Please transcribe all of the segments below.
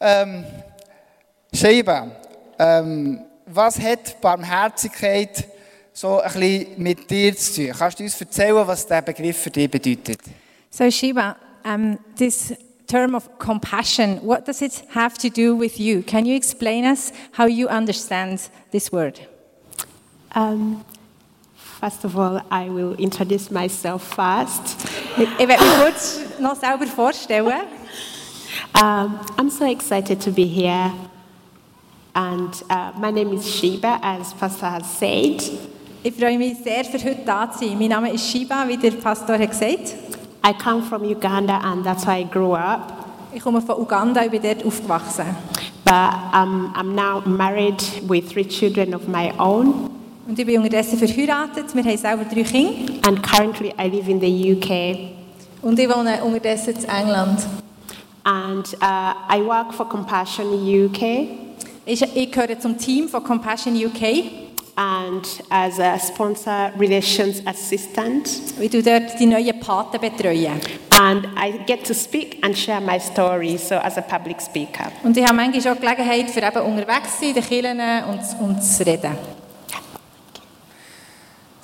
Ähm, Scheibe, ähm, was hat Barmherzigkeit so ein bisschen mit dir zu tun? Kannst du uns erzählen, was der Begriff für dich bedeutet? So, Shiva, um, this term of compassion, what does it have to do with you? Can you explain us how you understand this word? Um, first of all, I will introduce myself first. Ich ich werde mich kurz noch selber vorstellen. Um, I'm so excited to be here. And uh, my name is Sheba, as Pastor has said. Ich freue mich sehr, für heute da zu sein. Mein Name ist Shiba, wie der Pastor hat gesagt. I come from Uganda, and that's where I grew up. Ich komme von Uganda, ich bin dort aufgewachsen. But um, I'm now married with three children of my own. Und ich bin unterdessen verheiratet. Wir haben selber drei Kinder. And currently, I live in the UK. Und ich wohne unterdessen in England. And uh, I work for Compassion UK. Ich, ich gehöre zum Team von Compassion UK. And as a sponsor relations assistant. Ich tue dort die neuen Paten betreuen. And I get to speak and share my story, so as a public speaker. Und ich habe manchmal auch Gelegenheit, für eben unterwegs zu sein, in den Kirchen und, und zu reden.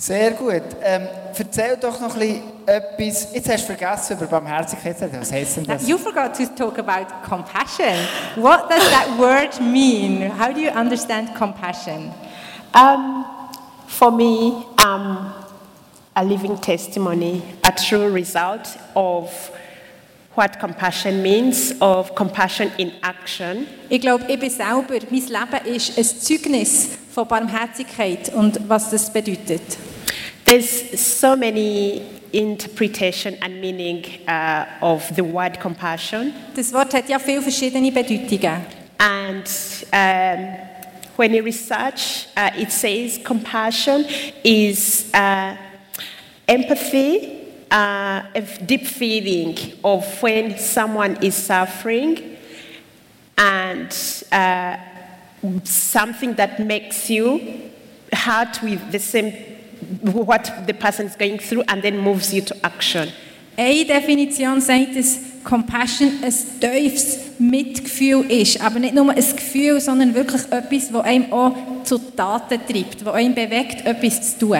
Sehr gut. Ähm, erzähl doch noch ein bisschen etwas. Jetzt hast du vergessen, über Barmherzigkeit. Was heisst denn das? You forgot to talk about compassion. What does that word mean? How do you understand compassion? Um, for me, um, a living testimony, a true result of what compassion means, of compassion in action. Ich glaube, ich bin selber, mein Leben ist ein Zeugnis von Barmherzigkeit und was das bedeutet. There's so many interpretation and meaning uh, of the word compassion. Das Wort hat ja viele verschiedene Bedeutungen. And um, when you research, uh, it says compassion is uh, empathy, uh, a deep feeling of when someone is suffering, and uh, something that makes you hurt with the same what the person is going through, and then moves you to action. Eine Definition sagt, dass Compassion ein tiefes Mitgefühl ist. Aber nicht nur ein Gefühl, sondern wirklich etwas, das einem auch zu Taten treibt, das einem bewegt, etwas zu tun.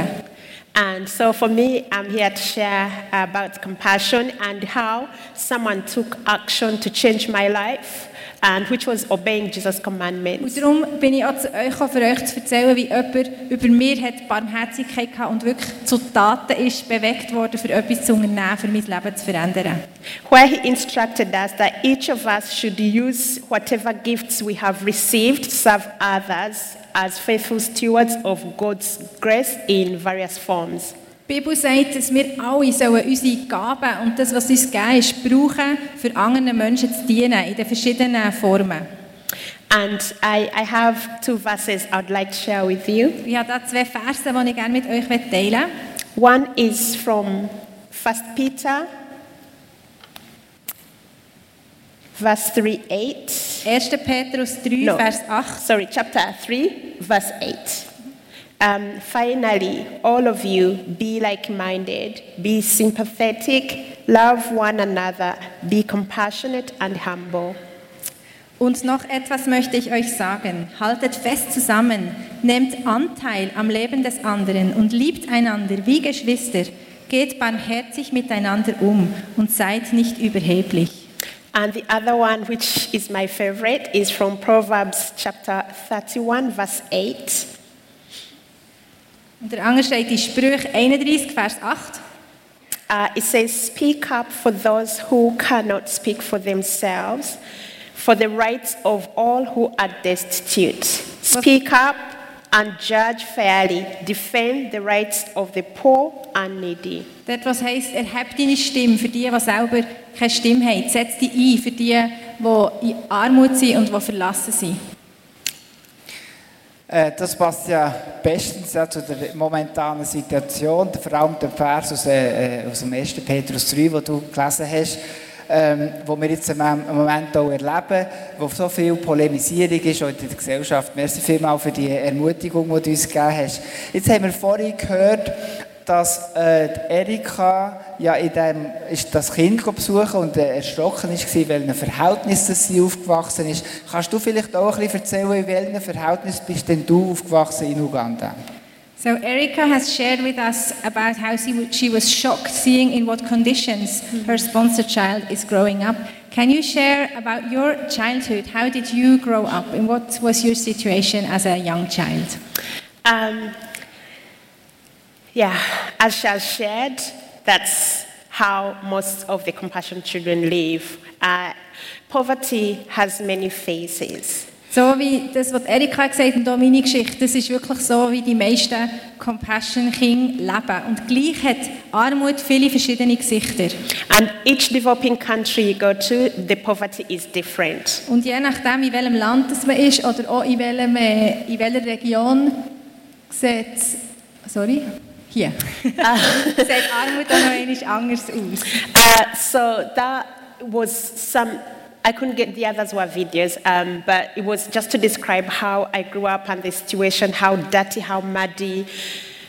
And so for me, I'm here to share about compassion and how someone took action to change my life, and which was obeying Jesus' commandments. Und darum bin ich auch zu euch gekommen, euch zu erzählen, wie jemand über mir hat Barmherzigkeit gehabt und wirklich zu Taten ist bewegt worden, für etwas zu unternehmen, für mein Leben zu verändern. Where he instructed us that each of us should use whatever gifts we have received to serve others as faithful stewards of God's grace in various forms. Die Bibel sagt, dass wir alle sollen unsere Gaben und das, was uns gegeben ist, brauchen, für anderen Menschen zu dienen, in den verschiedenen Formen. And I, I have two verses I would like to share with you. Ich habe da zwei Verse, die ich gerne mit euch teilen möchte. One is from 1 Peter, verse 3 8. 1. Petrus 3, No. Vers 8. Sorry, chapter 3, verse 8. Um, finally, all of you, be like minded, be sympathetic, love one another, be compassionate and humble. Und noch etwas möchte ich euch sagen. Haltet fest zusammen, nehmt Anteil am Leben des anderen und liebt einander wie Geschwister. Geht barmherzig miteinander um und seid nicht überheblich. And the other one, which is my favorite, is from Proverbs chapter 31, verse 8. Und der andere steht in Sprüche 31, Vers 8. Uh, it says, Speak up for those who cannot speak for themselves, for the rights of all who are destitute. Speak up and judge fairly. Defend the rights of the poor and needy. Dort, was heisst, erheb deine Stimme für die, die selber keine Stimme haben. Setz dich ein für die, die in Armut sind und die verlassen sind. Äh, das passt ja bestens ja, zu der momentanen Situation, vor allem der Vers aus, äh, aus dem 1. Petrus 3, den du gelesen hast, ähm, wo wir jetzt im Moment auch erleben, wo so viel Polemisierung ist auch in der Gesellschaft. Merci vielmals für die Ermutigung, die du uns gegeben hast. Jetzt haben wir vorhin gehört, dass äh, Erika ja in dem, ist das Kind besuchen und äh, erschrocken ist, in welchem Verhältnis das sie aufgewachsen ist. Kannst du vielleicht auch ein bisschen erzählen, in welchem Verhältnis bist denn du aufgewachsen in Uganda? So Erica has shared with us about how she was shocked seeing in what conditions her sponsor child is growing up. Can you share about your childhood? How did you grow up? And what was your situation as a young child? Um, yeah, as she has shared, that's how most of the compassion children live. Uh, poverty has many faces. So wie das, was Erika gesagt hat und auch meine Geschichte, das ist wirklich so, wie die meisten Compassion-Kinder leben. Und gleich hat Armut viele verschiedene Gesichter. And each developing country you go to, the poverty is different. Und je nachdem, in welchem Land das man ist oder auch in, welchem, äh, in welcher Region, sieht sorry, hier, sieht Armut auch noch einmal anders aus. Uh, so that was some. I couldn't get the others were videos, um, but it was just to describe how I grew up and the situation, how dirty, how muddy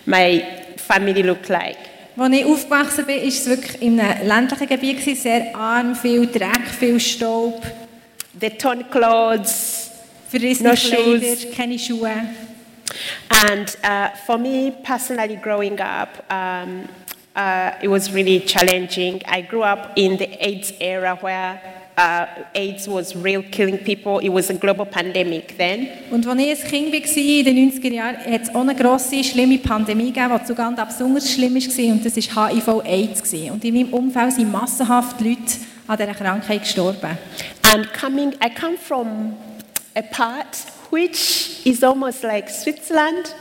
my family looked like. Als ich aufgewachsen bin, war es wirklich in einem ländlichen Gebiet, gewesen, sehr arm, viel Dreck, viel Staub, The torn clothes, verrissene No Kleider, shoes. keine Schuhe. And uh, for me personally, growing up, um, uh, it was really challenging. I grew up in the AIDS era where uh, AIDS was real killing people. It was a global pandemic then. Und als ich ein Kind war, in den 90er Jahren, hat es auch eine grosse, schlimme Pandemie gegeben, die zu Uganda besonders schlimm war, und das war HIV-AIDS. Und in meinem Umfeld sind massenhaft Leute an dieser Krankheit gestorben. And coming, I come from a part which is almost like Switzerland.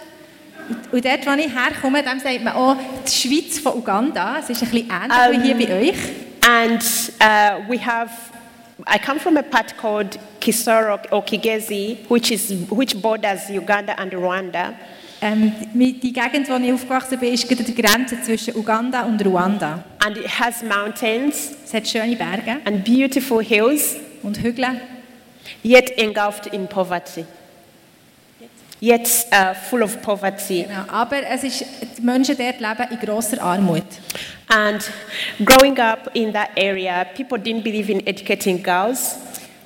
Und dort, wo ich herkomme, dem sagt man auch die Schweiz von Uganda. Es ist ein bisschen ähnlich wie hier bei euch. And uh, we have, I come from a part called Kisoro or Kigezi, which, is, which borders Uganda and Rwanda. Ähm, die die Gegend, wo ich aufgewachsen bin, ist gerade der Grenze zwischen Uganda und Ruanda. And it has mountains Es hat schöne Berge and beautiful hills, und Hügel, yet engulfed in poverty. Yet uh, full of poverty. genau. aber es ist, die Menschen dort leben in grosser Armut. And growing up in that area, people didn't believe in educating girls.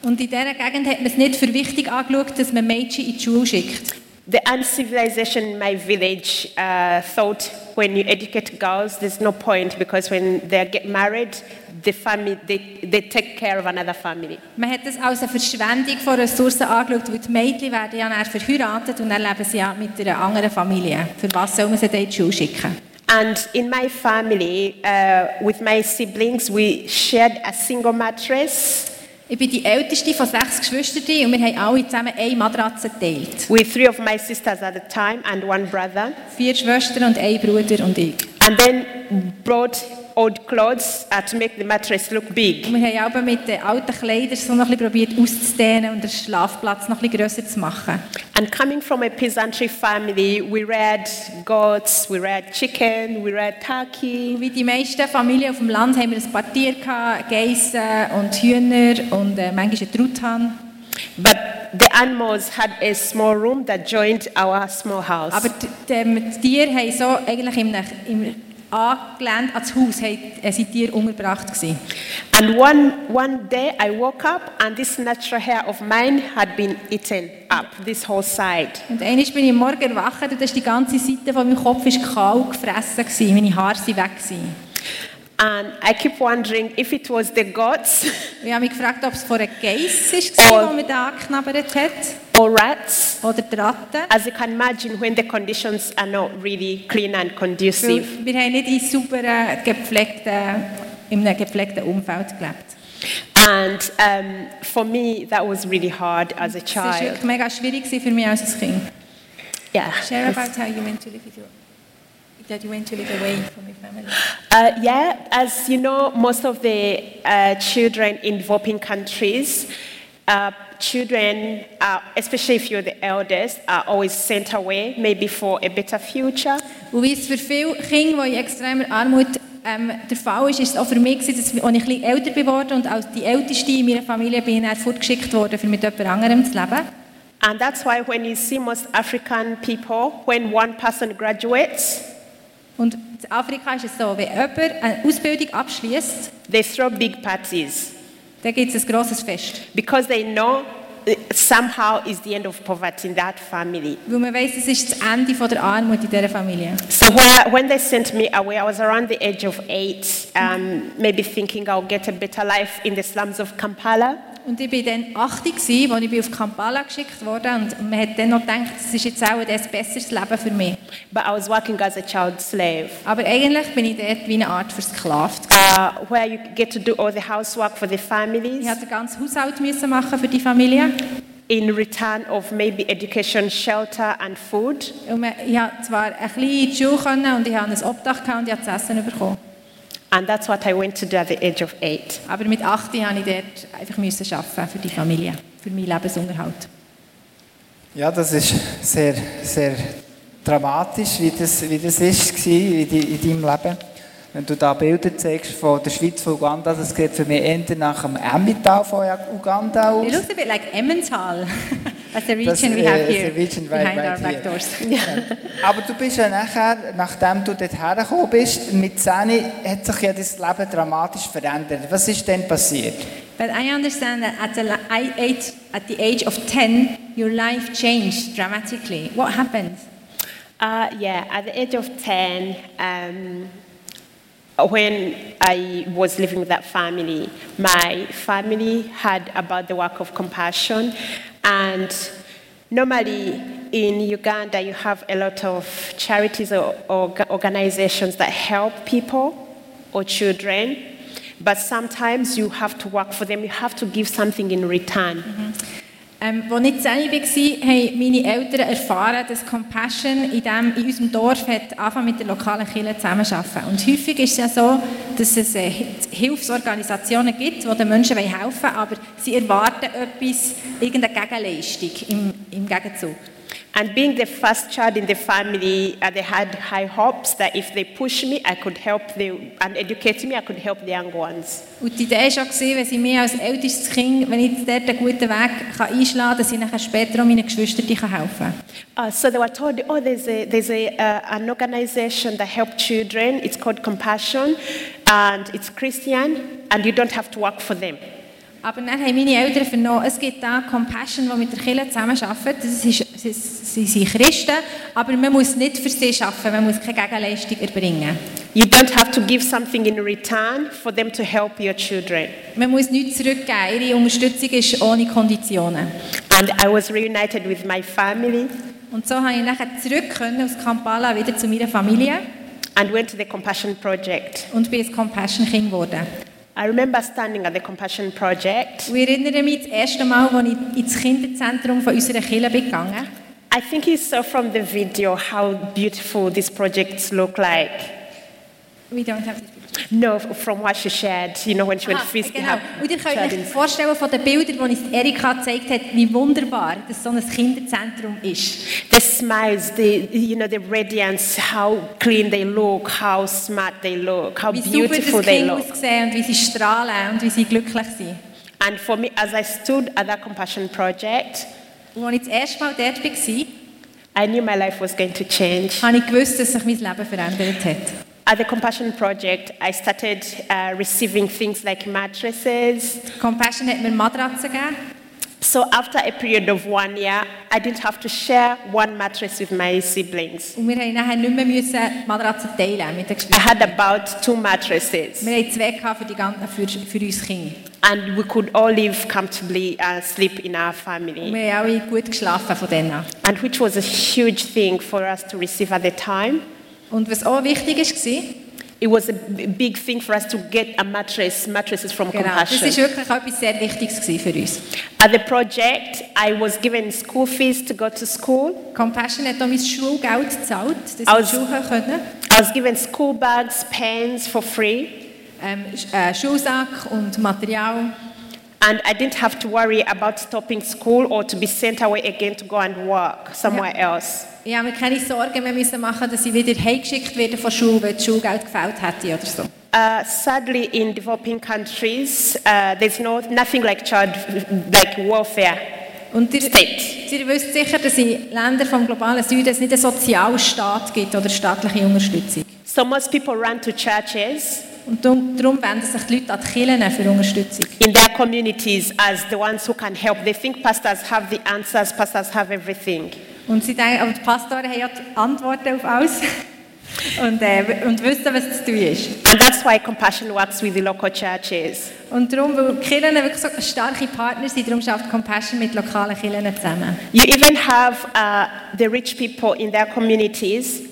Und in dieser Gegend hat man es nicht für wichtig angeschaut, dass man Mädchen in die Schule schickt. The uncivilization in my village uh, thought when you educate girls, there's no point because when they get married, the family they, they take care of another family. Man hat das als eine Verschwendung von Ressourcen angeschaut, weil die Mädchen werden ja dann verheiratet und dann leben sie ja mit einer anderen Familie. Für was soll man sie dann in die Schule schicken? And in my family, uh, with my siblings, we shared a single mattress. Ich bin die älteste von sechs Geschwistern und wir haben alle zusammen eine Matratze geteilt. with three of my sisters at the time and one brother, Vier Schwestern und ein Bruder und ich. and then brought old clothes uh, to make the mattress look big. Wir haben auch mit den alten Kleidern so noch ein bisschen probiert auszudehnen und den Schlafplatz noch ein bisschen grösser zu machen. And coming from a peasantry family, we read goats, we read chicken, we read turkey. Wie die meisten Familien auf dem Land haben wir ein paar Tiere gehabt, Geissen und Hühner und äh, manchmal einen Truthahn. But the animals had a small room that joined our small house. Aber die, die, die Tiere haben so eigentlich im, im angelehnt an das Haus äh, die Tiere untergebracht gewesen. And one, one day I woke up and this natural hair of mine had been eaten up, this whole side. Und einmal bin ich Morgen erwacht und die ganze Seite von meinem Kopf ist kahl gefressen gewesen. Meine Haare sind weg gewesen. And I keep wondering if it was the gods. Ich habe mich gefragt, ob es von einer Geiss war, die mir da angeknabbert hat, or rats. oder die Ratte. As you can imagine, when the conditions are not really clean and Weil conducive. wir haben nicht in sauberen, gepflegten, in einem gepflegten Umfeld gelebt. And um, for me, that was really hard as a Es war child. mega schwierig für mich als Kind. Yeah. Share about how you went to live with your, that you went to live away from your family. Uh, yeah, as you know, most of the uh, children in developing countries, uh, children, uh, especially if you're the eldest, are always sent away, maybe for a better future. Und wie es für viele Kinder, die in extremer Armut ähm, der Fall ist, ist es auch für mich, gewesen, dass, als ich ein älter geworden und als die Älteste in meiner Familie bin ich fortgeschickt worden, um mit jemand anderem zu leben. And that's why when you see most African people, when one person graduates, Und in Afrika ist es so, wenn jemand eine Ausbildung abschließt, they throw big parties dann gibt es ein grosses Fest. because they know uh, somehow is the end of poverty in that family. Weil man weiss, es ist das Ende von der Armut in dieser Familie. So where, when they sent me away, I was around the age of eight, um, maybe thinking I'll get a better life in the slums of Kampala. Und ich war dann 80, gewesen, als ich bin auf Kampala geschickt wurde und man hat dann noch gedacht, das ist jetzt auch ein besseres Leben für mich. But I was working as a child slave, Aber eigentlich bin ich dort wie eine Art versklavt. uh, where you get to do all the housework for the families Ich musste den ganzen Haushalt müssen machen für die Familie. in return of maybe education, shelter, and food. Und ich konnte zwar ein bisschen in die Schule und ich hatte ein Obdach und ich habe zu essen bekommen. And that's what I went to do at the age of eight. Aber mit 8 musste ich dort einfach müssen arbeiten für die Familie, für meinen Lebensunterhalt. Ja, das ist sehr, sehr dramatisch, wie das, wie das ist, war in, di- in deinem Leben. Wenn du da Bilder zeigst von der Schweiz, von Uganda, das geht für mich eher nach dem Emmental von Uganda aus. It looks a bit like Emmental. That's the Das, region we äh, have ist der here, Region weit, behind weit our back hier. doors. Aber du bist ja nachher, nachdem du dort hergekommen bist, mit 10 hat sich ja das Leben dramatisch verändert. Was ist denn passiert? But I understand that at the, age, at the age of 10, your life changed dramatically. What happened? Uh, yeah, at the age of 10, um, when I was living with that family, my family had about the work of compassion. And normally in Uganda, you have a lot of charities or, or organizations that help people or children. But sometimes you have to work for them, you have to give something in return. Mm-hmm. Ähm, als ich 10 war, haben meine Eltern erfahren, dass Compassion in, dem, in unserem Dorf hat angefangen mit der lokalen Kirche zusammenzuarbeiten. Und häufig ist es ja so, dass es äh, Hilfsorganisationen gibt, die den Menschen helfen wollen, aber sie erwarten etwas, irgendeine Gegenleistung im, im Gegenzug. And being the first child in the family, uh, they had high hopes that if they push me, I could help them and educate me, I could help the young ones. Und die Idee war schon, wenn sie mir als ältestes Kind, wenn ich dort einen guten Weg kann einschlagen kann, dass ich nachher später auch meinen Geschwistern helfen kann. Uh, so they were told, oh, there's, a, there's a, uh, an organization that helps children. It's called Compassion, and it's Christian, and you don't have to work for them. Aber dann haben meine Eltern vernommen, es gibt da Compassion, die mit der Kirche zusammenarbeitet. Das ist, sie, sind Christen, aber man muss nicht für sie arbeiten, man muss keine Gegenleistung erbringen. You don't have to give something in return for them to help your children. Man muss nichts zurückgeben, ihre Unterstützung ist ohne Konditionen. And I was reunited with my family Und so konnte ich nachher zurück können aus Kampala wieder zu meiner Familie and went to the Compassion Project. und bin ein Compassion-Kind geworden. I remember standing at the Compassion Project. Ich erinnere mich das erste Mal, als ich ins Kinderzentrum von unserer Kirche bin gegangen I think you saw from the video how beautiful these projects look like. We don't have No, from what she shared, you know, when she went Aha, frisky. genau. Und ihr könnt euch vorstellen von den Bildern, die uns Erika gezeigt hat, wie wunderbar das so ein Kinderzentrum ist. The smiles, the, you know, the radiance, how clean they look, how smart they look, how Wie super beautiful das they Kind look. aussehen und wie sie strahlen und wie sie glücklich sind. And for me, as I stood at that Compassion Project, Und als ich das erste Mal dort war, I knew my life was going to change. habe ich gewusst, dass sich mein Leben verändert hat. At the Compassion Project, I started uh, receiving things like mattresses. Compassion hat mir Matratzen gegeben. So after a period of one year, I didn't have to share one mattress with my siblings. Und wir nachher nicht mehr müssen Matratzen teilen mit den I had about two mattresses, Wir zwei für, die ganzen, für, für uns Kinder. and we could all live comfortably and sleep in our family. wir haben alle gut geschlafen von denen. And which was a huge thing for us to receive at the time. Und was auch wichtig war, It was a big thing for us to get a mattress, mattresses from genau, das Compassion. ist wirklich etwas sehr Wichtiges für uns. At the project, I was given school fees to go to school. Compassion hat auch mein Schulgeld gezahlt, dass ich Aus- in Schule gehen konnte. I was given school bags, pens for free. Ähm, äh, Schulsack und Material. And I didn't have to worry about stopping school or to be sent away again to go and work somewhere else. Ich habe mir keine Sorgen mehr müssen machen, dass ich wieder heimgeschickt werde von Schule, weil das Schulgeld gefällt hätte oder so. Uh, sadly, in developing countries, uh, there's no, nothing like child like welfare. Und ihr, State. ihr wisst sicher, dass in Ländern vom globalen Süden es nicht einen Sozialstaat gibt oder staatliche Unterstützung. So most people run to churches Und darum wenden sich die Leute an die Kirchen für Unterstützung. in their communities as the ones who can help. They think pastors have the answers, pastors have everything. Und sie denken, aber die Pastoren haben ja die Antworten auf alles und, äh, und wissen, was zu tun ist. And that's why Compassion works with the local churches. Und darum, weil Kirchen wirklich so starke Partner sind, darum schafft Compassion mit lokalen Kirchen zusammen. You even have uh, the rich people in their communities,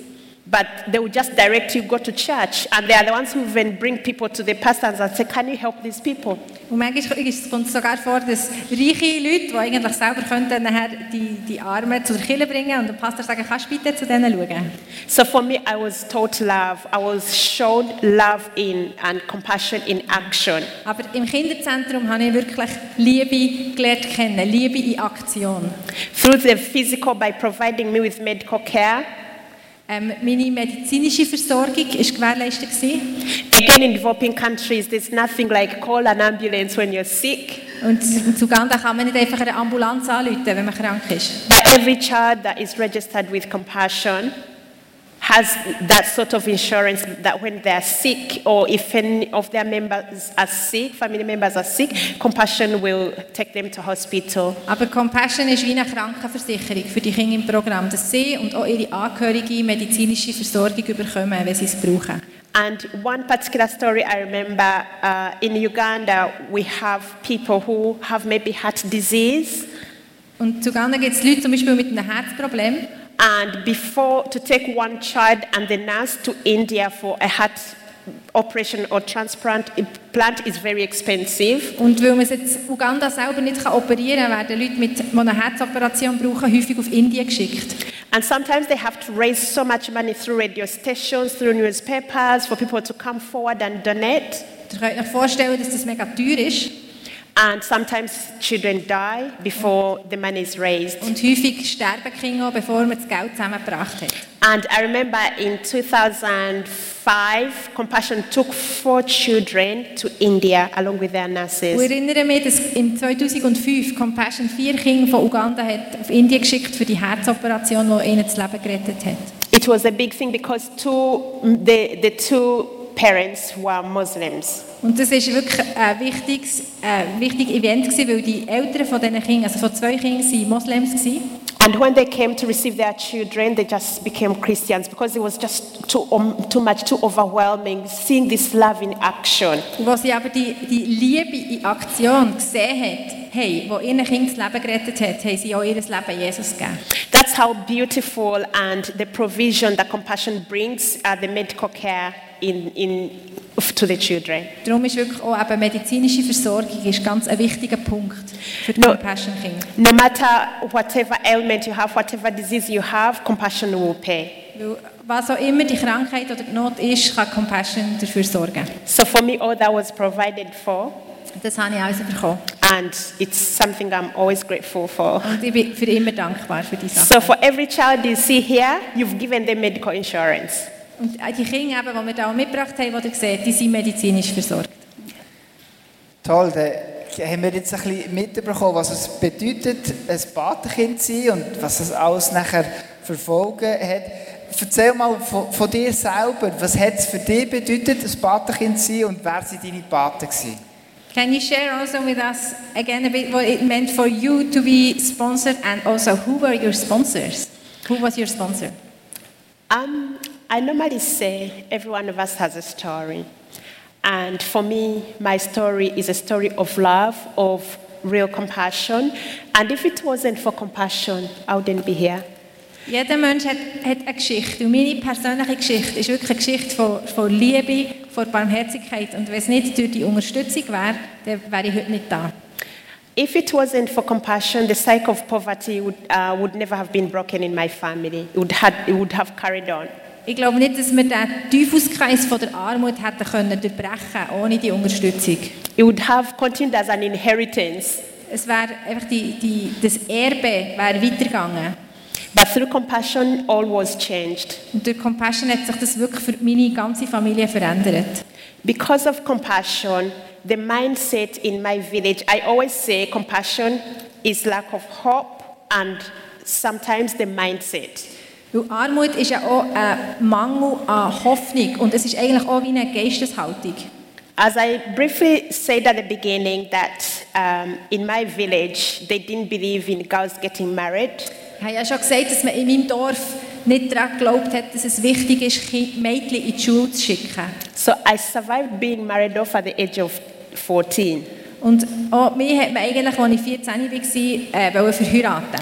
but they will just direct you go to church, and they are the ones who even bring people to the pastors and say, "Can you help these people?" Und manchmal kommt es sogar vor, dass reiche Leute, die eigentlich selber könnten, nachher die, die Armen zur Kirche bringen und der Pastor sagen, kannst du bitte zu denen schauen? So for me, I was taught love. I was shown love in and compassion in action. Aber im Kinderzentrum habe ich wirklich Liebe gelernt kennen, Liebe in Aktion. Through the physical, by providing me with medical care. Ähm, meine medizinische Versorgung war gewährleistet. Gewesen. Again, in developing countries, there's nothing like call an ambulance when you're sick. Und in Uganda kann man nicht einfach eine Ambulanz anrufen, wenn man krank ist. But every child that is registered with compassion has that sort of insurance that when they're sick or if any of their members are sick, family members are sick, compassion will take them to hospital. Aber Compassion ist wie eine Krankenversicherung für die Kinder im Programm, dass sie und auch ihre Angehörigen medizinische Versorgung bekommen, wenn sie es brauchen. And one particular story I remember uh, in Uganda, we have people who have maybe heart disease. Und in Uganda gibt es Leute zum Beispiel mit einem Herzproblem. And before to take one child and the nurse to India for a heart operation or transplant plant is very expensive. Und weil man jetzt Uganda selber nicht kann operieren werden Leute, mit, die eine Herzoperation brauchen, häufig auf Indien geschickt. And sometimes they have to raise so much money through radio stations, through newspapers for people to come forward and donate. Ihr könnt euch vorstellen, dass das mega teuer ist. And sometimes children die before the money is raised. Und häufig sterben Kinder bevor man das Geld zusammengebracht hat. And I remember in 2005, Compassion took four children to India along with their Ich nurses. erinnere mich, dass im 2005 Compassion vier Kinder von Uganda hat auf Indien geschickt für die Herzoperation, die ihnen das Leben gerettet hat. It was a big thing because two, the, the two parents who are Muslims. Und das ist wirklich ein wichtiges, ein wichtiges Event gewesen, weil die Eltern von diesen Kindern, also von zwei Kindern, waren Moslems gewesen. And when they came to receive their children, they just became Christians because it was just too, um, too much, too overwhelming seeing this love in action. Als sie aber die, die Liebe in Aktion gesehen hat, hey, wo ihren Kind das Leben gerettet hat, haben sie auch ihr Leben Jesus gegeben. That's how beautiful and the provision that compassion brings uh, the medical care in, in, to the children. Darum ist wirklich auch eben medizinische Versorgung ist ganz ein wichtiger Punkt für No. Compassion Kinder. No matter whatever ailment you have, whatever disease you have, compassion will pay. Weil was auch immer die Krankheit oder die Not ist, kann Compassion dafür sorgen. So for me, all that was provided for, Das habe ich also bekommen. and it's something I'm always grateful for. Und ich bin für immer dankbar für die Sache. So for every child you see here, you've given them medical insurance. Und die Kinder, eben, die wir hier auch mitgebracht haben, die ihr seht, die sind medizinisch versorgt. Toll, dann haben wir jetzt ein bisschen mitbekommen, was es bedeutet, ein Patenkind zu sein und was es alles nachher verfolgen hat. Erzähl mal von, von dir selber, was hat es für dich bedeutet, ein Patenkind zu sein und wer sind deine Paten gewesen? Can you share also with us again a bit what it meant for you to be sponsored and also who were your sponsors? Who was your sponsor? Um, I normally say every one of us has a story. And for me, my story is a story of love, of real compassion. And if it wasn't for compassion, I wouldn't be here. Jeder Mensch hat, hat eine Geschichte. Und meine persönliche Geschichte ist wirklich eine Geschichte von, von Liebe, von Barmherzigkeit. Und wenn es nicht durch die Unterstützung wäre, dann wäre ich heute nicht da. If it wasn't for compassion, the cycle of poverty would, uh, would never have been broken in my family. It would, had, it would have carried on. Ich glaube nicht, dass wir den Teufelskreis von der Armut hätten können durchbrechen ohne die Unterstützung. It would have continued as an inheritance. Es wäre einfach die, die, das Erbe wäre weitergegangen. But through compassion, all was changed. Und durch Compassion hat sich das wirklich für meine ganze Familie verändert. Because of compassion, the mindset in my village, I always say compassion is lack of hope and sometimes the mindset. Weil Armut ist ja auch ein Mangel an Hoffnung und es ist eigentlich auch wie eine Geisteshaltung. As I briefly said at the beginning that um, in my village they didn't believe in girls getting married. Ich habe ja schon gesagt, dass man in meinem Dorf nicht daran geglaubt hat, dass es wichtig ist, Mädchen in die Schule zu schicken. So I survived being married off at the age of 14. Und auch mich hat man eigentlich, als ich 14 war, äh, verheiraten.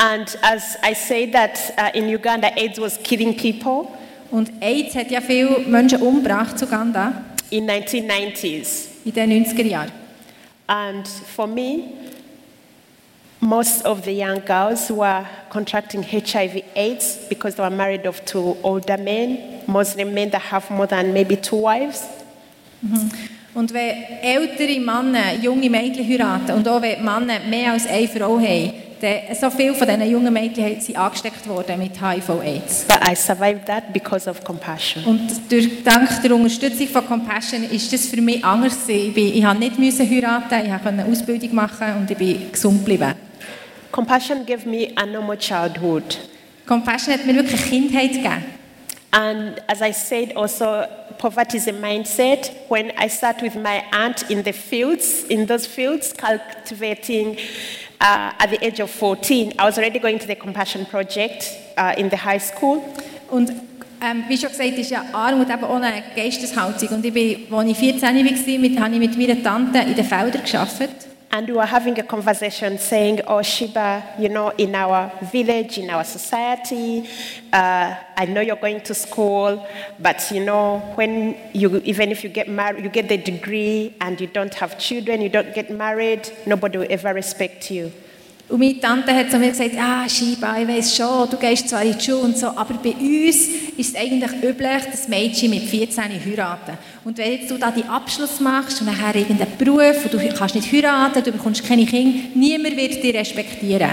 And as I say that uh, in Uganda, AIDS was killing people Und AIDS hat ja viele Menschen umgebracht zu Uganda in 1990s. in den 90er Jahren. And for me, most of the young girls were contracting HIV AIDS because they were married off to older men, Muslim men that have more than maybe two wives. Und wenn ältere Männer junge Mädchen heiraten und auch wenn die Männer mehr als eine Frau haben, so viele von diesen jungen Mädchen sind angesteckt worden mit HIV-AIDS. But I survived that because of compassion. Und durch, dank der Unterstützung von Compassion ist das für mich anders. gewesen. Ich, bin, ich habe nicht müssen heiraten, ich konnte eine Ausbildung machen und ich bin gesund geblieben. Compassion gave me a normal childhood. Compassion hat mir wirklich Kindheit gegeben. And as I said, also, poverty is a mindset. When I sat with my aunt in the fields, in those fields, cultivating uh, at the age of 14, I was already going to the Compassion Project uh, in the high school. Und ähm, wie schon gesagt, ist ja Armut eben auch eine Geisteshaltung. Und ich bin, als ich 14 war, mit, habe ich mit meiner Tante in den Feldern gearbeitet. And we were having a conversation saying, Oh, Shiba, you know, in our village, in our society, uh, I know you're going to school, but you know, when you, even if you get married, you get the degree and you don't have children, you don't get married, nobody will ever respect you. Und meine Tante hat zu mir gesagt, ah, Shiba, ich weiss schon, du gehst zwar in die Schule und so, aber bei uns ist es eigentlich üblich, dass Mädchen mit 14 heiraten. Und wenn jetzt du da die Abschluss machst und nachher irgendeinen Beruf und du kannst nicht heiraten, du bekommst keine Kinder, niemand wird dich respektieren.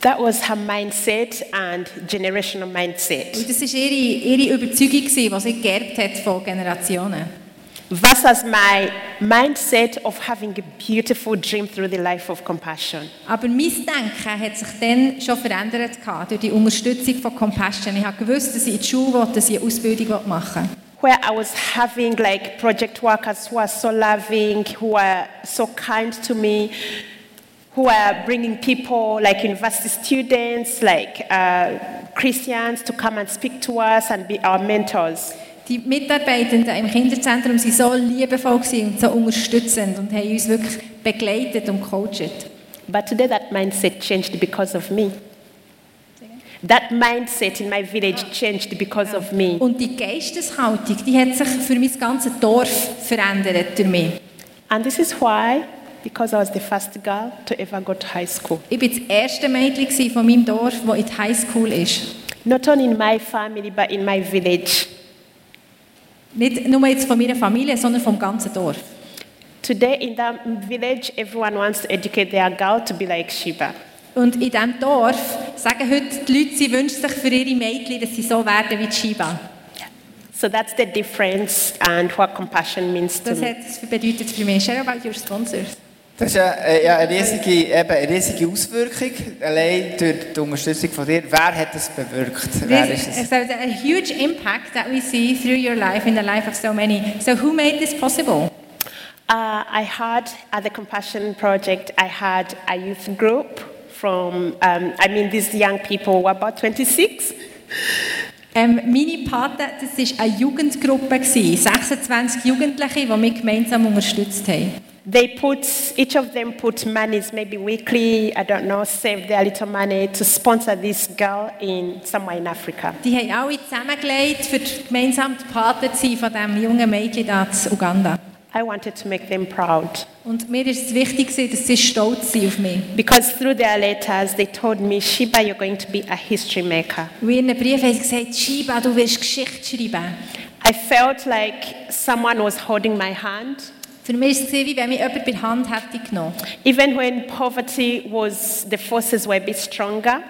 That was her mindset and generational mindset. Und das war ihre, ihre Überzeugung, die sie geerbt hat von Generationen. Versus my mindset of having a beautiful dream through the life of compassion. Aber mein Denken hat sich dann schon verändert gehabt, durch die Unterstützung von Compassion. Ich habe gewusst, dass ich in die Schule will, dass ich eine Ausbildung machen will. where I was having like project workers who are so loving, who are so kind to me, who are bringing people like university students, like uh, Christians to come and speak to us and be our mentors. Die Mitarbeitenden im Kinderzentrum waren so liebevoll und so unterstützend und haben uns wirklich begleitet und gecoacht. But today that mindset changed because of me. That mindset in my village changed because of me. Und die Geisteshaltung, die hat sich für mein ganzes Dorf verändert durch mich. And this is why, because I was the first girl to ever go to high school. Ich war das erste Mädchen von meinem Dorf, das in die Highschool ist. Not only in my family, but in my village. Nicht nur jetzt von meiner Familie, sondern vom ganzen Dorf. Today in that village, everyone wants to educate their girl to be like Shiba. Und in diesem Dorf sagen heute die Leute, sie wünschen sich für ihre Mädchen, dass sie so werden wie die Shiba. So that's the difference and what compassion means to Das me. hat bedeutet für mich. Share about your sponsors. Das ist ja, äh, ja eine, riesige, eben eine riesige Auswirkung, allein durch die Unterstützung von dir. Wer hat das bewirkt? Wer ist This es? is a, huge impact that we see through your life in the life of so many. So who made this possible? Uh, I had at the Compassion Project, I had a youth group from, um, I mean, these young people were about 26. Ähm, meine Paten, das war eine Jugendgruppe, gewesen, 26 Jugendliche, die wir gemeinsam unterstützt haben. They put, each of them put monies, maybe weekly, I don't know, save their little money to sponsor this girl in somewhere in Africa. Die haben alle zusammengelegt, für gemeinsam die Paten zu sein von diesem jungen Mädchen da in Uganda. I wanted to make them proud Und mir ist es wichtig, dass sie stolz sind auf mich. because through their letters, they told me, Shiba, you're going to be a history maker. Und in einem Brief haben sie gesagt, Shiba, du wirst Geschichte schreiben. I felt like someone was holding my hand. Für mich war es, wie wenn mich jemand bei der Hand hätte genommen. Even when poverty was, the forces were a bit stronger,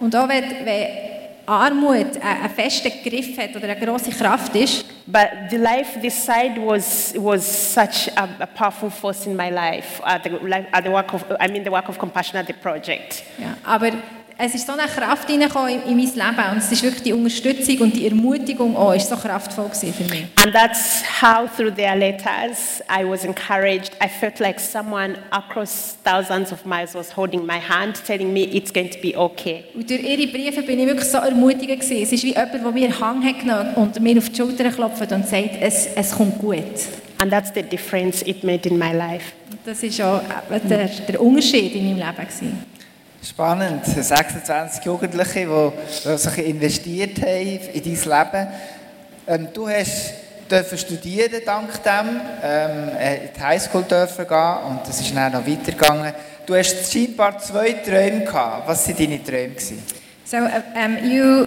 Und auch wenn, wenn Armut einen einen festen Griff hat oder eine grosse Kraft ist, but the life this side was, was such a, a powerful force in my life, at the, life, at the work of, I mean the work of compassion at the project. ja, aber es ist so eine Kraft in, in mein Leben und es ist wirklich die Unterstützung und die Ermutigung auch, ist so kraftvoll für mich. And that's how, through their letters, I was encouraged. I felt like someone across thousands of miles was holding my hand, telling me it's going to be okay. Und durch ihre Briefe bin ich wirklich so ermutigend gewesen. Es ist wie jemand, der mir Hang hat genommen und mir auf die Schulter klopft und sagt, es, es kommt gut. And that's the difference it made in my life. Und das ist auch eben der, der Unterschied in meinem Leben gewesen. Spannend. 26 Jugendliche, die, die sich investiert haben in dein Leben. Ähm, du hast dürfen studieren dank dem, ähm, äh, in die Highschool dürfen gehen und das ist dann noch weitergegangen. Du hast scheinbar zwei Träume gehabt. Was waren deine Träume? Gewesen? So um, you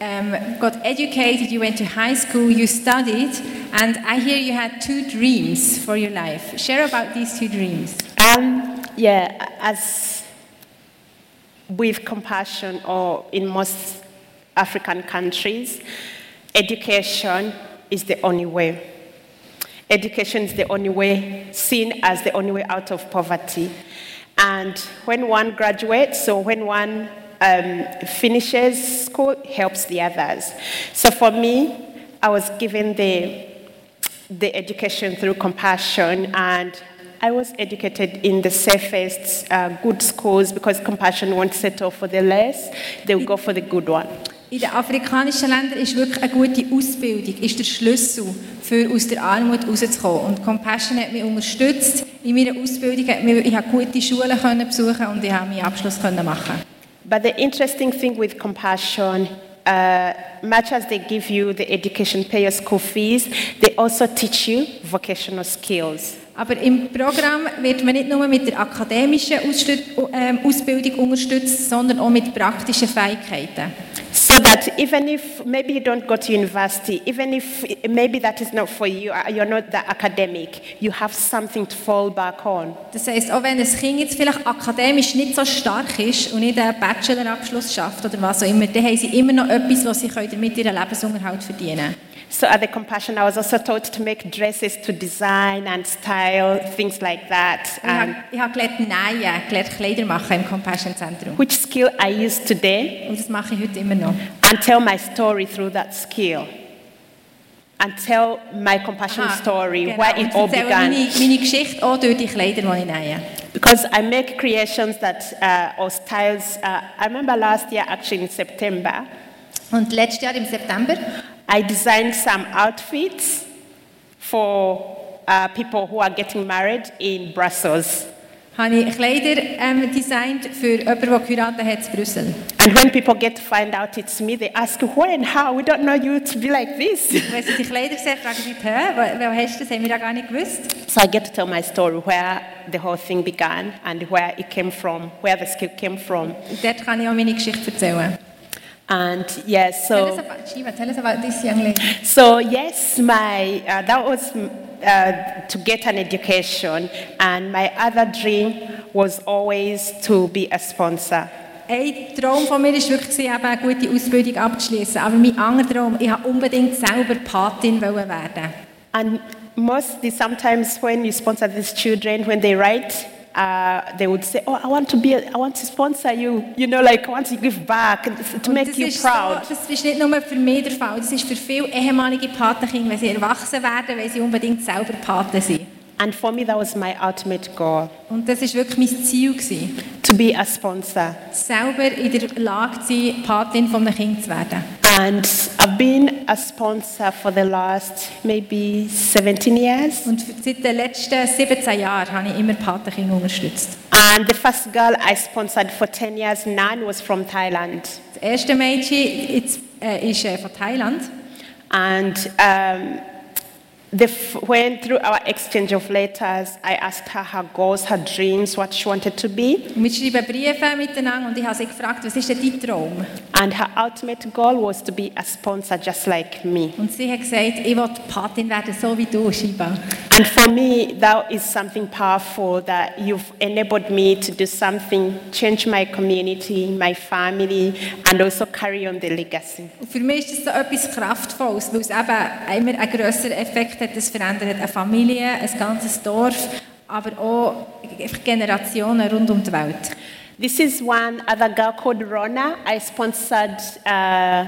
um, got educated, you went to high school, you studied, and I hear you had two dreams for your life. Share about these two dreams. Um, yeah, as with compassion, or in most African countries, education is the only way. Education is the only way, seen as the only way out of poverty. And when one graduates, so when one um, finishes school, helps the others. So for me, I was given the, the education through compassion, and I was educated in the safest, uh, good schools because compassion won't settle for the less, they will go for the good one. In den afrikanischen Ländern ist wirklich eine gute Ausbildung ist der Schlüssel, für aus der Armut rauszukommen. Und Compassion hat mich unterstützt in meiner Ausbildung. Hat mich- Ich habe gute Schulen können besuchen und ich habe meinen Abschluss können machen. But the interesting thing with compassion, uh, much as they give you the education, pay your school fees, they also teach you vocational skills. Aber im Programm wird man nicht nur mit der akademischen ähm, Ausbildung unterstützt, sondern auch mit praktischen Fähigkeiten. So that even if maybe you don't go to university, even if maybe that is not for you, uh, you're not that academic, you have something to fall back on. Das heisst, auch wenn ein Kind jetzt vielleicht akademisch nicht so stark ist und nicht einen Bachelorabschluss schafft oder was auch immer, dann haben sie immer noch etwas, was sie damit ihren Lebensunterhalt verdienen können. So at the Compassion, I was also taught to make dresses, to design and style, things like that. Ich habe, ich habe gelernt nähen, gelernt Kleider machen im Compassion Zentrum. which skill I use today Und das mache ich heute immer noch. and tell my story through that skill. And tell my compassion Aha, story, genau. where it all began. meine, meine Geschichte auch durch die Kleider, die ich nähe. Because I make creations that, uh, or styles. Uh, I remember last year, actually in September, Und letztes Jahr im September I designed some outfits for uh, people who are getting married in Brussels. habe ich Kleider ähm, designt für jemanden, der geheiratet hat in Brüssel. And when people get to find out it's me, they ask, where and how? We don't know you to be like this. Wenn sie die Kleider sehen, fragen sie, hä, wo, wo hast du das? Haben wir ja gar nicht gewusst. So I get to tell my story, where the whole thing began and where it came from, where the skill came from. Dort kann ich auch meine Geschichte erzählen. And yeah, Tell us so, about, Shiva, tell us about this young lady. so yes, my, uh, that was uh, to get an education. And my other dream was always to be a sponsor. Ein Traum von mir war wirklich, eben eine gute Ausbildung abzuschließen. Aber mein anderer Traum, ich wollte unbedingt selber Patin werden. And mostly, sometimes when you sponsor these children, when they write, uh, they would say, "Oh, I want to be, a, I want to sponsor you. You know, like I want to give back to make you ist, so, proud." das ist nicht nur für mich der Fall, das ist für viele ehemalige Patenkinder, wenn sie erwachsen werden, weil sie unbedingt selber Paten sind. And for me, that was my ultimate goal: Und das war wirklich mein Ziel. Gewesen, to be a sponsor. selber in der Lage zu sein, Patin von einem Kind zu werden. And I've been a sponsor for the last maybe 17 years. Und seit den letzten 17 Jahren habe ich immer Patenkinder unterstützt. And the first girl I sponsored for 10 years, Nan, was from Thailand. Das erste Mädchen äh, ist äh, von Thailand. And um, the, f- when through our exchange of letters, I asked her her goals, her dreams, what she wanted to be. Wir schreiben Briefe miteinander und ich habe sie gefragt, was ist denn dein Traum? And her ultimate goal was to be a sponsor just like me. Und sie hat gesagt, ich will Patin werden, so wie du, Shiba. And for me, that is something powerful that you've enabled me to do something, change my community, my family, and also carry on the legacy. Und für mich ist das so etwas Kraftvolles, weil es eben immer einen grösseren Effekt hat, es verändert eine Familie, ein ganzes Dorf, aber auch Generationen rund um die Welt. This is one other girl called Rona. I sponsored uh,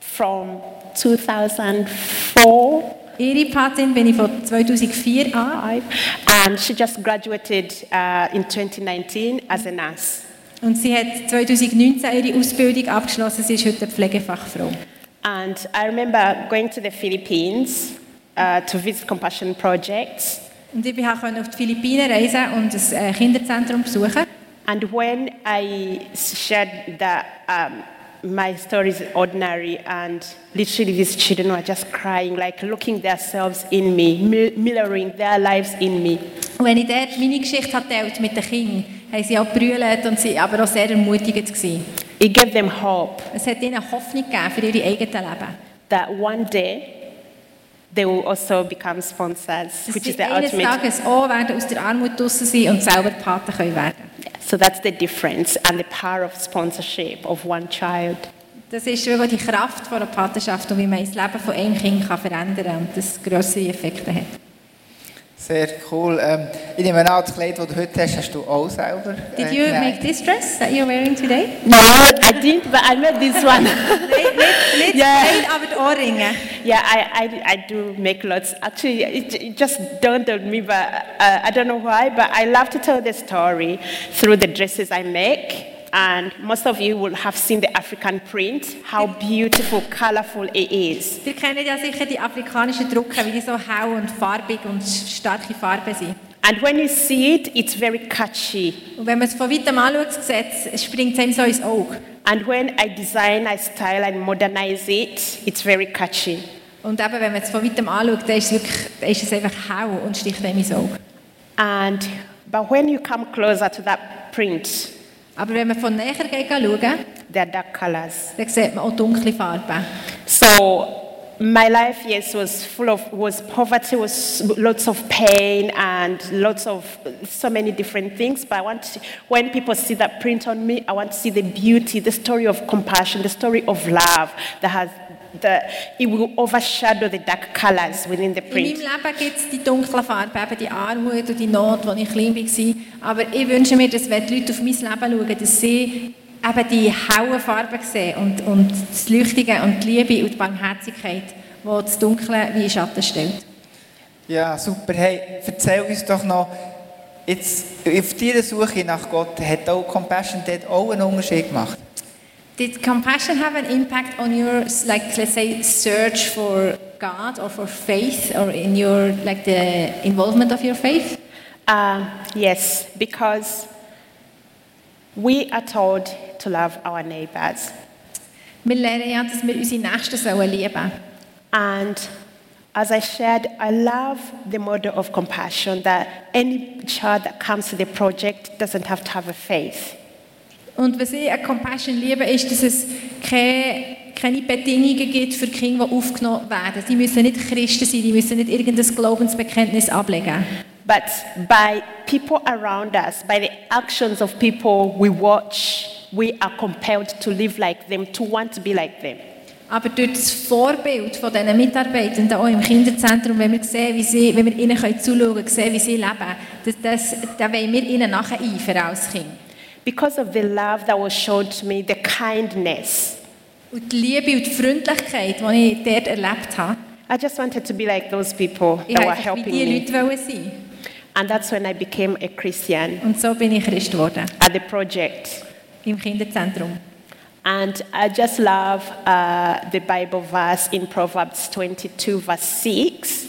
from 2004. Ihre Patin bin ich von 2004 an And she just graduated uh, in 2019 as a nurse. und sie hat 2019 ihre Ausbildung abgeschlossen. Sie ist heute Pflegefachfrau. And I remember going to the Philippines uh, to visit compassion projects. Und ich konnte auf die Philippinen reisen und ein äh, Kinderzentrum besuchen. And when I shared that um, my story is ordinary, and literally these children were just crying, like looking themselves in me, mirroring their lives in me. Und wenn ich dort meine Geschichte erzählt mit den Kindern, haben sie auch brüllt und sie aber auch sehr ermutigend gewesen. It gave them hope Es hat ihnen Hoffnung gegeben für ihre eigenen Leben. that one day they will also become sponsors, which is the ultimate. Tages auch werden aus der Armut draussen sein und selber Paten können werden So that's the difference and the power of sponsorship of one child. Das ist wirklich die Kraft von einer Patenschaft und wie man das Leben von einem Kind kann verändern kann und das grössere Effekte hat. Sehr cool. Ähm, ich nehme an, das Kleid, das du heute hast, hast du auch selber Did äh, you make this dress that you're wearing today? No, I didn't, but I made this one. Nein, nicht, nicht Ja. Kleid, aber die Ohrringe. yeah, I, I, I do make lots. Actually, it, it just dawned on me, but uh, I don't know why, but I love to tell the story through the dresses I make. And most of you will have seen the African print, how beautiful, colorful it is. Ihr kennt ja sicher die afrikanischen Drucke, wie die so hell und farbig und starke Farben sind. And when you see it, it's very catchy. Und wenn man es von weitem anschaut, springt es einem so ins Auge. And when I design, I style, and modernize it, it's very catchy. Und eben, wenn man es von weitem anschaut, dann ist es, wirklich, dann ist es einfach hell und sticht einem ins Auge. And but when you come closer to that print, Aber wenn man von näher schauen, they're dark colors. dann sieht man auch dunkle Farben. So my life, yes, was full of was poverty, was lots of pain and lots of so many different things. But I want to, when people see that print on me, I want to see the beauty, the story of compassion, the story of love that has the it will overshadow the dark colors within the In meinem print. Leben gibt es die dunklen Farben, eben die Armut und die Not, als ich klein war. Aber ich wünsche mir, dass wenn die Leute auf mein Leben schauen, dass sie eben die hellen Farben sehen und, und das Leuchtige und die Liebe und die Barmherzigkeit, die das Dunkle wie in Schatten stellt. Ja, super. Hey, erzähl uns doch noch, jetzt, auf deiner Suche nach Gott, hat auch Compassion dort auch einen Unterschied gemacht? Did compassion have an impact on your, like, let's say, search for God or for faith, or in your, like, the involvement of your faith? Uh, yes, because we are told to love our neighbors. Wir lernen ja, dass wir unsere Nächsten sollen lieben And as I shared, I love the model of compassion that any child that comes to the project doesn't have to have a faith. Und was ich an Compassion liebe, ist, dass es keine, keine Bedingungen gibt für Kinder, die aufgenommen werden. Sie müssen nicht Christen sein, die müssen nicht irgendein Glaubensbekenntnis ablegen. But by people around us, by the actions of people we watch, we are compelled to live like them, to want to be like them. Aber durch das Vorbild von diesen Mitarbeitenden, auch im Kinderzentrum, wenn wir sehen, wie sie, wenn wir ihnen können zuschauen können, sehen, wie sie leben, das, das, da wollen wir ihnen nacheifern als Kind. Because of the love that was shown to me, the kindness, Und die Liebe und die Freundlichkeit, die ich dort erlebt habe, I just wanted to be like those people ich that were wollte einfach wie helping me. Sein. And that's when I became a Christian Und so bin ich Christ geworden, at the project. im Kinderzentrum. And I just love uh, the Bible verse in Proverbs 22, verse 6,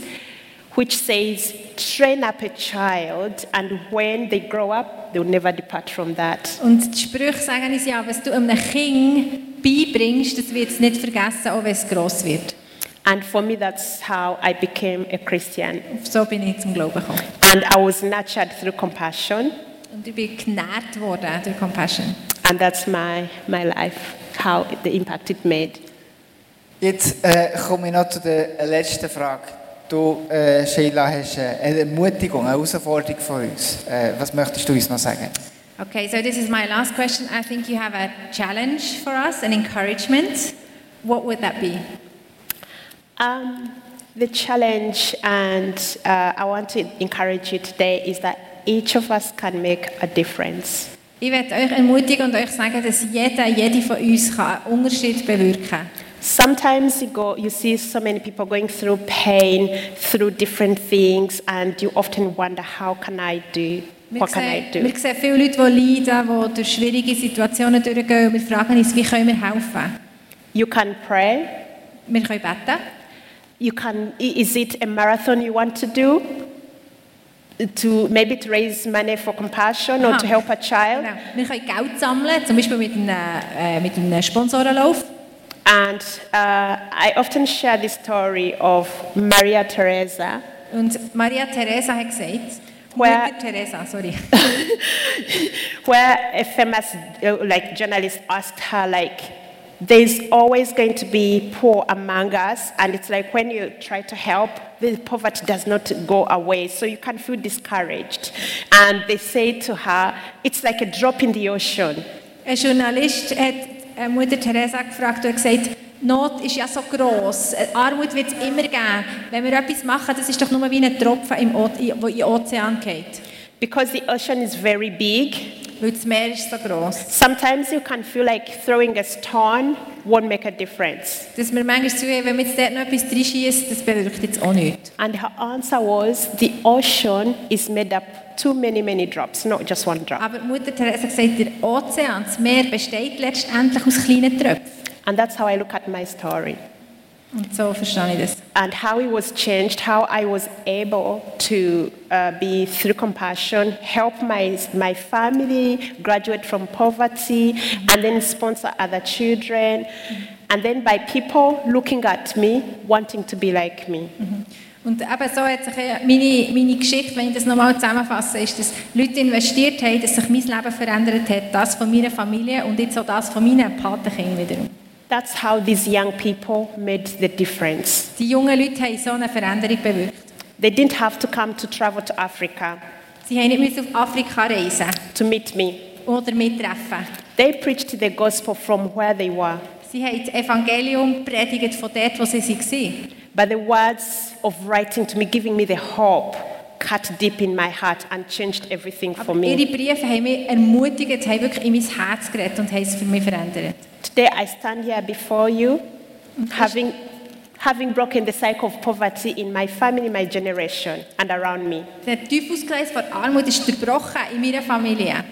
which says, Train up a child, and when they grow up, they'll never depart from that. Und die Sprüche sagen uns ja, was du einem Kind beibringst, das wird es nicht vergessen, auch wenn es gross wird. And for me, that's how I became a Christian. So bin ich zum Glauben gekommen. And I was nurtured through compassion, Und ich bin genährt worden durch Compassion. and that's my, my life, how the impact it made. Jetzt äh, komme ich noch zu der letzten Frage. Du, äh, Sheila, hast äh, eine Ermutigung, eine Herausforderung von uns. Äh, was möchtest du uns noch sagen? Okay, so this is my last question. I think you have a challenge for us, an encouragement. What would that be? Um, the challenge, and uh, I want to encourage you today, is that each of us can make a difference. Ich werde euch ermutigen und euch sagen, dass jeder, jede von uns kann einen Unterschied bewirken kann. Sometimes you go, you see so many people going through pain, through different things, and you often wonder, how can I do? What can I do? wir sehen viele Leute, die leiden, die durch schwierige Situationen durchgehen. Und wir fragen uns, wie können wir helfen? You can pray. Wir können beten. You can. Is it a marathon you want to do? To maybe to raise money for compassion or Aha. to help a child. Genau. Wir können Geld sammeln, zum Beispiel mit einem, äh, mit einem Sponsorenlauf. And uh, I often share the story of Maria Teresa, Und Maria Teresa hat gesagt, Where- Teresa, sorry. where a famous uh, like journalist asked her like there's always going to be poor among us and it's like when you try to help the poverty does not go away. So you can feel discouraged. And they say to her it's like a drop in the ocean. Ein Journalist hat äh, Mutter Teresa gefragt und gesagt, Not ist ja so gross, äh, Armut wird es immer geben. Wenn wir etwas machen, das ist doch nur wie ein Tropfen, im o in- den Ozean geht. because the ocean is very big Weil das Meer ist so gross. sometimes you can feel like throwing a stone won't make a difference Dass wir manchmal zu, wenn wir jetzt dort noch etwas reinschießen, das bewirkt jetzt auch nichts. and her answer was the ocean is made up too many many drops not just one drop Aber Mutter Teresa gesagt, der Ozean, das Meer besteht letztendlich aus kleinen Tröpfen. And that's how I look at my story Und so verstehe ich das. and how it was changed, how I was able to uh, be, through compassion, help my, my family graduate from poverty and then sponsor other children. And then by people looking at me, wanting to be like me. Und eben so hat sich äh, meine, meine Geschichte, wenn ich das nochmal zusammenfasse, ist, dass Leute investiert haben, dass sich mein Leben verändert hat, das von meiner Familie und jetzt auch das von meinen Patenkindern wiederum. That's how these young people made the difference. Die jungen Leute haben so eine Veränderung bewirkt. They didn't have to come to travel to Africa Sie haben nicht auf Afrika reisen to meet me. oder mittreffen. They preached the gospel from where they were. Sie haben das Evangelium predigt von dort, wo sie waren. But the words of writing to me, giving me the hope, cut deep in my heart and changed everything for Ihre me. Briefe haben mich ermutigt, haben wirklich in mein Herz geredet und haben es für mich verändert. Today I stand here before you, having, having broken the cycle of poverty in my family, my generation, and around me. Der Teufelskreis von Armut ist zerbrochen in meiner Familie.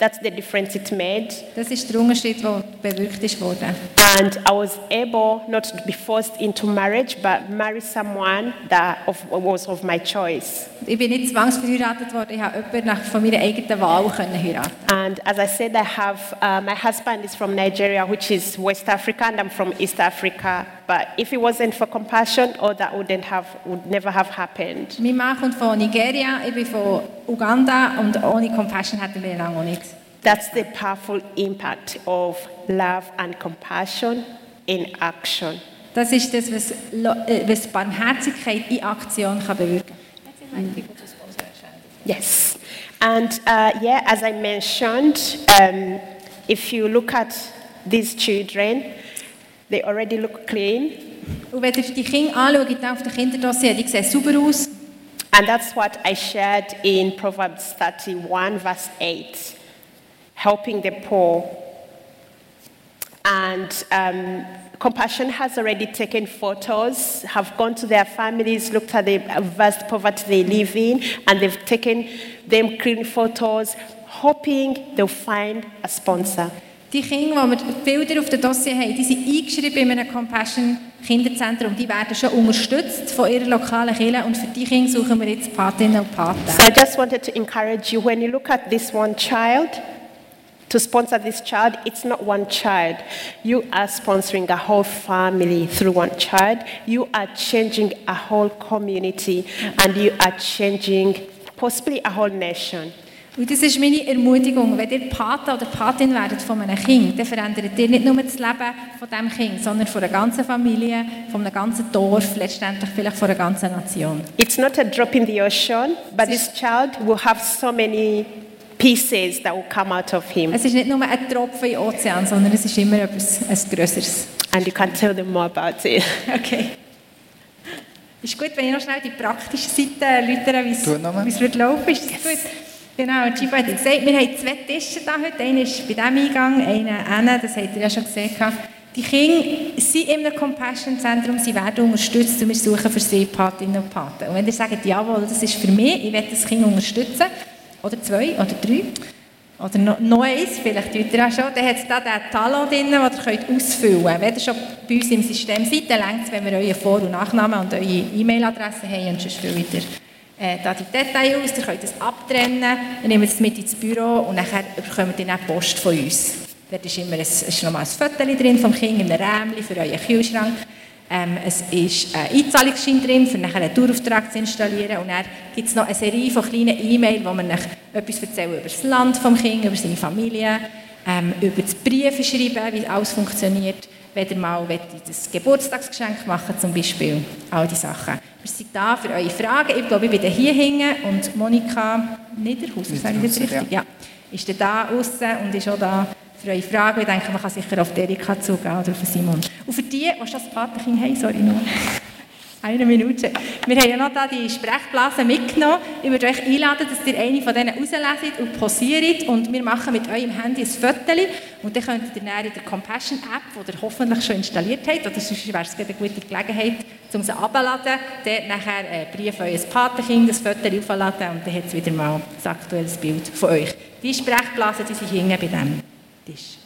That's the difference it made. Das ist der Unterschied, der bewirkt ist worden. And I was able not to be forced into marriage, but marry someone that of, was of my choice. Ich bin nicht zwangsverheiratet worden, ich habe jemanden nach, von meiner eigenen Wahl können heiraten. And as I said, I have uh, my husband is from Nigeria, which is West Africa, and I'm from East Africa. But if it wasn't for compassion, all that wouldn't have would never have happened. Mein Mann kommt von Nigeria, ich bin von Uganda und ohne Compassion hätten wir lange nichts. That's the powerful impact of love and compassion in action. Das ist das, was, äh, was Barmherzigkeit in Aktion kann bewirken Yes. And uh, yeah, as I mentioned, um, if you look at these children, they already look clean. Und wenn ihr die Kinder anschaut, auf der Kinderdossier, die sehen sauber aus. And that's what I shared in Proverbs 31, verse 8, helping the poor. And um, Compassion has already taken photos, have gone to their families, looked at the vast poverty they live in, and they've taken them clean photos, hoping they'll find a sponsor. Die Kinder, die wir Bilder auf Dossier haben, die sind eingeschrieben in einem Compassion Kinderzentrum. Die werden schon unterstützt von ihrer lokalen Kirche und für die Kinder suchen wir jetzt Patinnen und Paten. So I just wanted to encourage you when you look at this one child, to sponsor this child, it's not one child. You are sponsoring a whole family through one child. You are changing a whole community and you are changing possibly a whole nation. Und das ist meine Ermutigung. Wenn ihr Pate oder Patin werdet von einem Kind, dann verändert ihr nicht nur das Leben von diesem Kind, sondern von einer ganzen Familie, von einem ganzen Dorf, letztendlich vielleicht von einer ganzen Nation. It's not a drop in the ocean, but this child will have so many pieces that will come out of him. Es ist nicht nur ein Tropfen im Ozean, sondern es ist immer etwas ein Größeres. And you can tell them more about it. Okay. Ist gut, wenn ich noch schnell die praktische Seite erläutere, wie es Tu nochmal. wie es wird laufen. Ist das gut? Genau, Chiba hat gesagt, wir haben zwei Tische da heute. Einer ist bei diesem Eingang, einer hinten, das habt ihr ja schon gesehen. Die Kinder sind in einem Compassion-Zentrum, sie werden unterstützt und wir suchen für sie Patinnen und Paten. Und wenn ihr sagt, jawohl, das ist für mich, ich will das Kind unterstützen, oder zwei, oder drei, oder noch, eins, vielleicht tut ihr auch schon, dann hat es da den Talon drin, den ihr könnt ausfüllen könnt. Wenn ihr schon bei uns im System seid, dann längt es, wenn wir eure Vor- und Nachnamen und eure E-Mail-Adresse haben und sonst füllt ihr äh, da die Details aus, ihr könnt es abtrennen, ihr nehmt es mit ins Büro und nachher bekommt ihr dann Post von uns. Dort ist immer ein, ist nochmal ein Foto drin vom Kind in einem Rämchen für euren Kühlschrank. Ähm, es ist ein Einzahlungsschein drin, um nachher einen Tourauftrag zu installieren. Und dann gibt es noch eine Serie von kleinen E-Mails, wo man etwas erzählen über das Land vom Kind, über seine Familie, ähm, über das Briefe schreiben, wie alles funktioniert. Wenn ihr mal das Geburtstagsgeschenk machen zum Beispiel. All diese Sachen. Wir sind da für eure Fragen. Ich glaube, ich bin hier hinten und Monika Niederhauser, sage ich das richtig? Ja. ja. Ist da außen und ist auch da für eure Fragen. Ich denke, man kann sicher auf Erika zugehen oder auf Simon. Und für die, die das Patenkind haben, sorry nur. Eine Minute. Wir haben ja noch da die Sprechblase mitgenommen. Ich würde euch einladen, dass ihr eine von denen rausleset und posiert. Und wir machen mit eurem Handy ein Foto. Und dann könnt ihr dann in der Compassion App, die ihr hoffentlich schon installiert habt, oder sonst wäre es eine gute Gelegenheit, um sie abzuladen, dann nachher einen Brief für euer Patenkind, ein Foto aufladen und dann hat es wieder mal ein aktuelles Bild von euch. Die Sprechblasen, die sind hinten bei diesem Tisch.